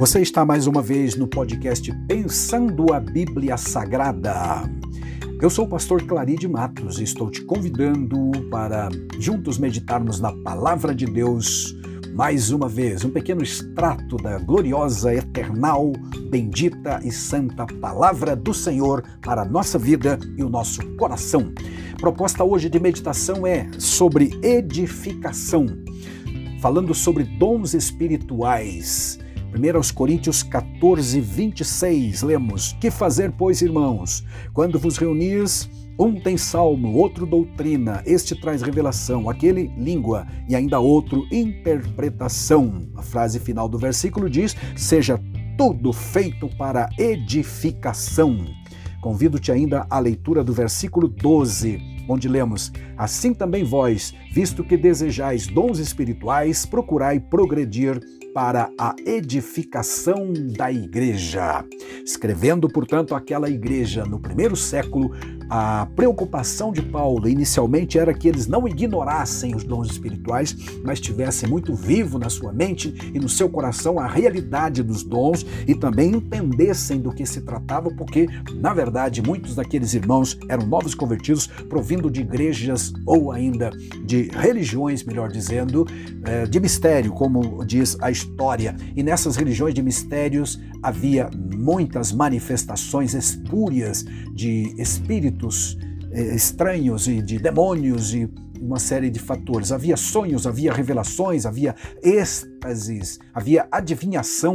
Você está mais uma vez no podcast Pensando a Bíblia Sagrada. Eu sou o pastor Claride Matos e estou te convidando para juntos meditarmos na palavra de Deus mais uma vez, um pequeno extrato da gloriosa, eternal, bendita e santa palavra do Senhor para a nossa vida e o nosso coração. Proposta hoje de meditação é sobre edificação, falando sobre dons espirituais. 1 Coríntios 14, 26, lemos: Que fazer, pois, irmãos, quando vos reunis? Um tem salmo, outro doutrina, este traz revelação, aquele língua e ainda outro interpretação. A frase final do versículo diz: Seja tudo feito para edificação. Convido-te ainda à leitura do versículo 12, onde lemos: Assim também vós, visto que desejais dons espirituais, procurai progredir para a edificação da igreja. Escrevendo, portanto, aquela igreja no primeiro século, a preocupação de Paulo inicialmente era que eles não ignorassem os dons espirituais, mas tivessem muito vivo na sua mente e no seu coração a realidade dos dons e também entendessem do que se tratava, porque, na verdade, muitos daqueles irmãos eram novos convertidos, provindo de igrejas ou ainda de religiões, melhor dizendo, eh, de mistério, como diz a história. E nessas religiões de mistérios havia muitas manifestações espúrias de espíritos eh, estranhos e de demônios e uma série de fatores. Havia sonhos, havia revelações, havia êxtases, havia adivinhação.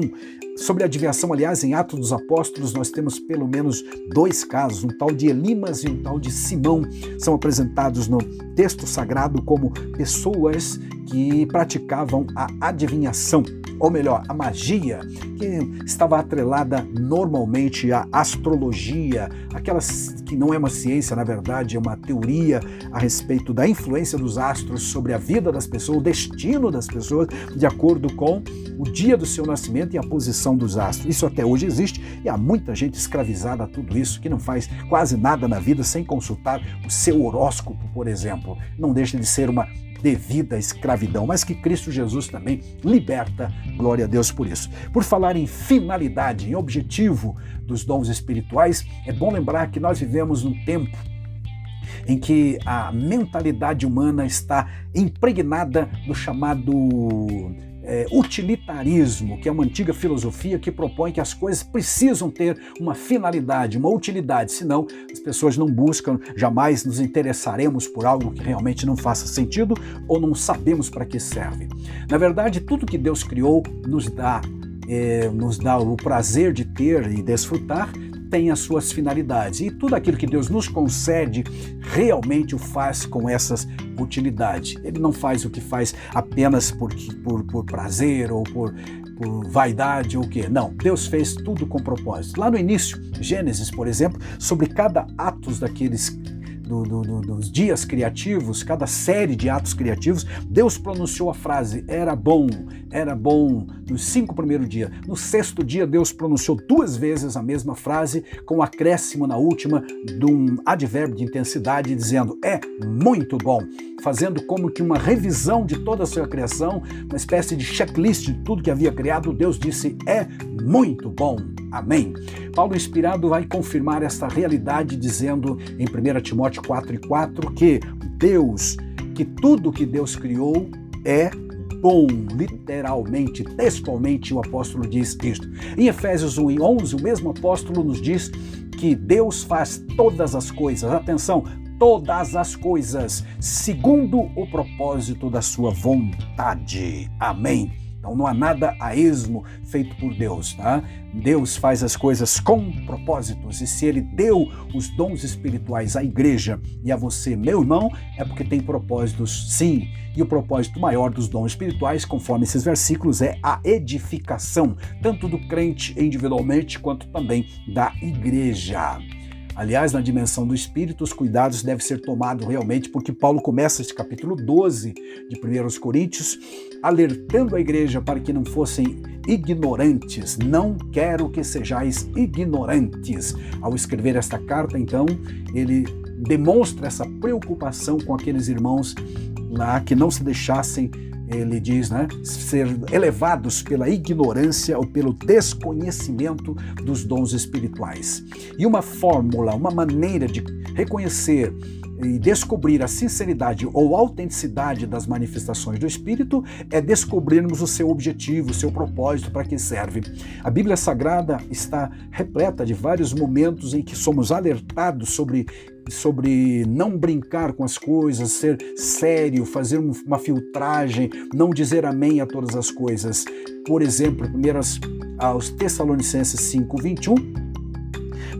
Sobre a adivinhação, aliás, em Atos dos Apóstolos, nós temos pelo menos dois casos, um tal de Elimas e um tal de Simão. São apresentados no texto sagrado como pessoas que praticavam a adivinhação ou melhor, a magia, que estava atrelada normalmente à astrologia, aquelas que não é uma ciência, na verdade, é uma teoria a respeito da influência dos astros sobre a vida das pessoas, o destino das pessoas, de acordo com o dia do seu nascimento e a posição dos astros. Isso até hoje existe e há muita gente escravizada a tudo isso, que não faz quase nada na vida sem consultar o seu horóscopo, por exemplo. Não deixa de ser uma devida escravidão, mas que Cristo Jesus também liberta. Glória a Deus por isso. Por falar em finalidade, em objetivo dos dons espirituais, é bom lembrar que nós vivemos num tempo em que a mentalidade humana está impregnada do chamado é, utilitarismo, que é uma antiga filosofia que propõe que as coisas precisam ter uma finalidade, uma utilidade, senão as pessoas não buscam, jamais nos interessaremos por algo que realmente não faça sentido ou não sabemos para que serve. Na verdade, tudo que Deus criou nos dá é, nos dá o prazer de ter e desfrutar, tem as suas finalidades. E tudo aquilo que Deus nos concede, realmente o faz com essas utilidades. Ele não faz o que faz apenas por, por, por prazer ou por, por vaidade ou o quê. Não, Deus fez tudo com propósito. Lá no início, Gênesis, por exemplo, sobre cada atos daqueles do, do, do, dos dias criativos, cada série de atos criativos, Deus pronunciou a frase era bom, era bom nos cinco primeiros dias. No sexto dia, Deus pronunciou duas vezes a mesma frase, com acréscimo na última de um advérbio de intensidade, dizendo é muito bom, fazendo como que uma revisão de toda a sua criação, uma espécie de checklist de tudo que havia criado. Deus disse é muito bom. Amém. Paulo, inspirado, vai confirmar esta realidade dizendo em 1 Timóteo 4 e 4 que Deus, que tudo que Deus criou é bom, literalmente, textualmente, o apóstolo diz isto. Em Efésios 1 e 11, o mesmo apóstolo nos diz que Deus faz todas as coisas, atenção, todas as coisas, segundo o propósito da sua vontade. Amém. Então não há nada a esmo feito por Deus, tá? Deus faz as coisas com propósitos e se ele deu os dons espirituais à igreja e a você, meu irmão, é porque tem propósitos sim. E o propósito maior dos dons espirituais, conforme esses versículos, é a edificação, tanto do crente individualmente quanto também da igreja. Aliás, na dimensão do espírito, os cuidados devem ser tomados realmente, porque Paulo começa este capítulo 12 de 1 Coríntios, alertando a igreja para que não fossem ignorantes. Não quero que sejais ignorantes. Ao escrever esta carta, então, ele demonstra essa preocupação com aqueles irmãos lá que não se deixassem ele diz, né, ser elevados pela ignorância ou pelo desconhecimento dos dons espirituais. E uma fórmula, uma maneira de reconhecer e descobrir a sinceridade ou autenticidade das manifestações do Espírito é descobrirmos o seu objetivo, o seu propósito, para que serve. A Bíblia Sagrada está repleta de vários momentos em que somos alertados sobre sobre não brincar com as coisas, ser sério, fazer uma filtragem, não dizer amém a todas as coisas. Por exemplo, primeiras aos Tessalonicenses 5:21,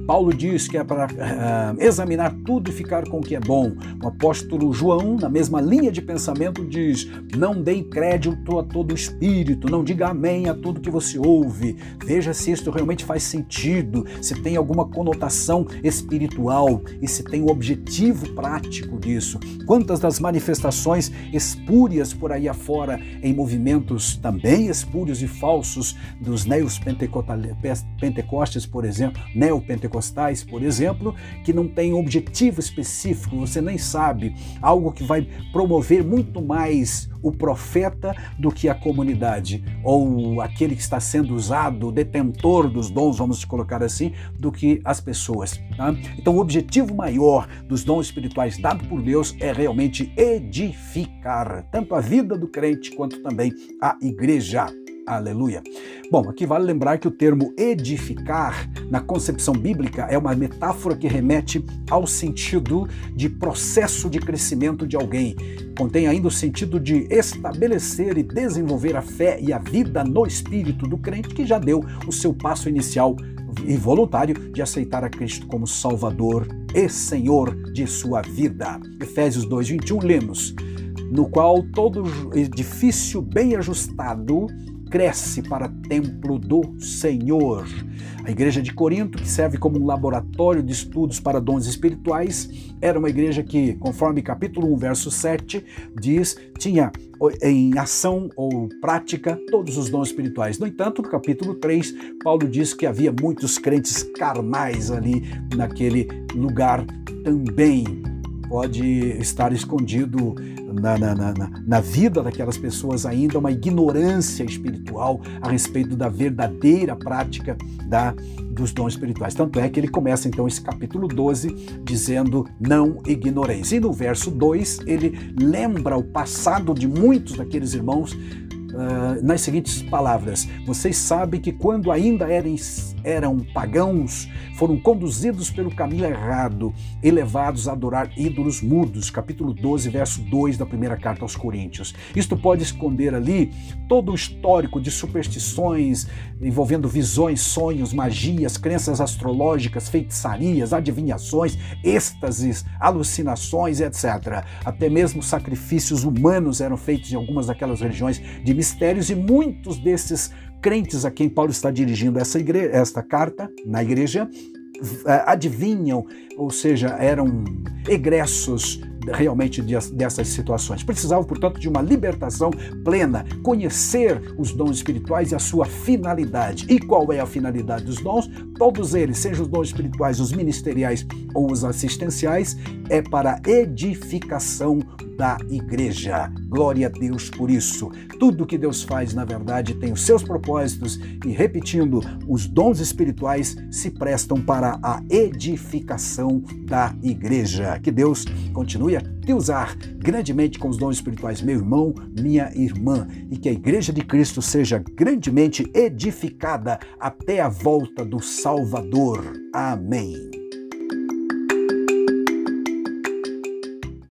Paulo diz que é para uh, examinar tudo e ficar com o que é bom. O apóstolo João, na mesma linha de pensamento, diz: não dê crédito a todo espírito, não diga amém a tudo que você ouve. Veja se isto realmente faz sentido, se tem alguma conotação espiritual e se tem o um objetivo prático disso. Quantas das manifestações espúrias por aí afora em movimentos também espúrios e falsos dos neos pentecostes, por exemplo, neopentecostes pentecostais, por exemplo, que não tem objetivo específico, você nem sabe, algo que vai promover muito mais o profeta do que a comunidade, ou aquele que está sendo usado, o detentor dos dons, vamos colocar assim, do que as pessoas. Tá? Então, o objetivo maior dos dons espirituais dado por Deus é realmente edificar tanto a vida do crente quanto também a igreja. Aleluia. Bom, aqui vale lembrar que o termo edificar, na concepção bíblica, é uma metáfora que remete ao sentido de processo de crescimento de alguém. Contém ainda o sentido de estabelecer e desenvolver a fé e a vida no espírito do crente que já deu o seu passo inicial e voluntário de aceitar a Cristo como Salvador e Senhor de sua vida. Efésios 2:21 lemos: no qual todo edifício bem ajustado cresce para templo do Senhor. A igreja de Corinto, que serve como um laboratório de estudos para dons espirituais, era uma igreja que, conforme capítulo 1, verso 7, diz, tinha em ação ou prática todos os dons espirituais. No entanto, no capítulo 3, Paulo diz que havia muitos crentes carnais ali naquele lugar também. Pode estar escondido na, na, na, na vida daquelas pessoas ainda uma ignorância espiritual a respeito da verdadeira prática da, dos dons espirituais. Tanto é que ele começa então esse capítulo 12 dizendo: Não ignoreis. E no verso 2 ele lembra o passado de muitos daqueles irmãos Uh, nas seguintes palavras: Vocês sabem que quando ainda eram, eram pagãos, foram conduzidos pelo caminho errado e levados a adorar ídolos mudos. Capítulo 12, verso 2 da primeira carta aos Coríntios. Isto pode esconder ali todo o histórico de superstições envolvendo visões, sonhos, magias, crenças astrológicas, feitiçarias, adivinhações, êxtases, alucinações, etc. Até mesmo sacrifícios humanos eram feitos em algumas daquelas religiões de mistérios e muitos desses crentes a quem Paulo está dirigindo essa igreja, esta carta na igreja eh, adivinham, ou seja, eram egressos realmente dessas situações. Precisavam, portanto, de uma libertação plena, conhecer os dons espirituais e a sua finalidade. E qual é a finalidade dos dons? Todos eles, sejam os dons espirituais, os ministeriais ou os assistenciais, é para edificação da igreja. Glória a Deus por isso. Tudo que Deus faz, na verdade, tem os seus propósitos e, repetindo, os dons espirituais se prestam para a edificação da igreja. Que Deus continue a te usar grandemente com os dons espirituais, meu irmão, minha irmã, e que a igreja de Cristo seja grandemente edificada até a volta do Salvador. Amém.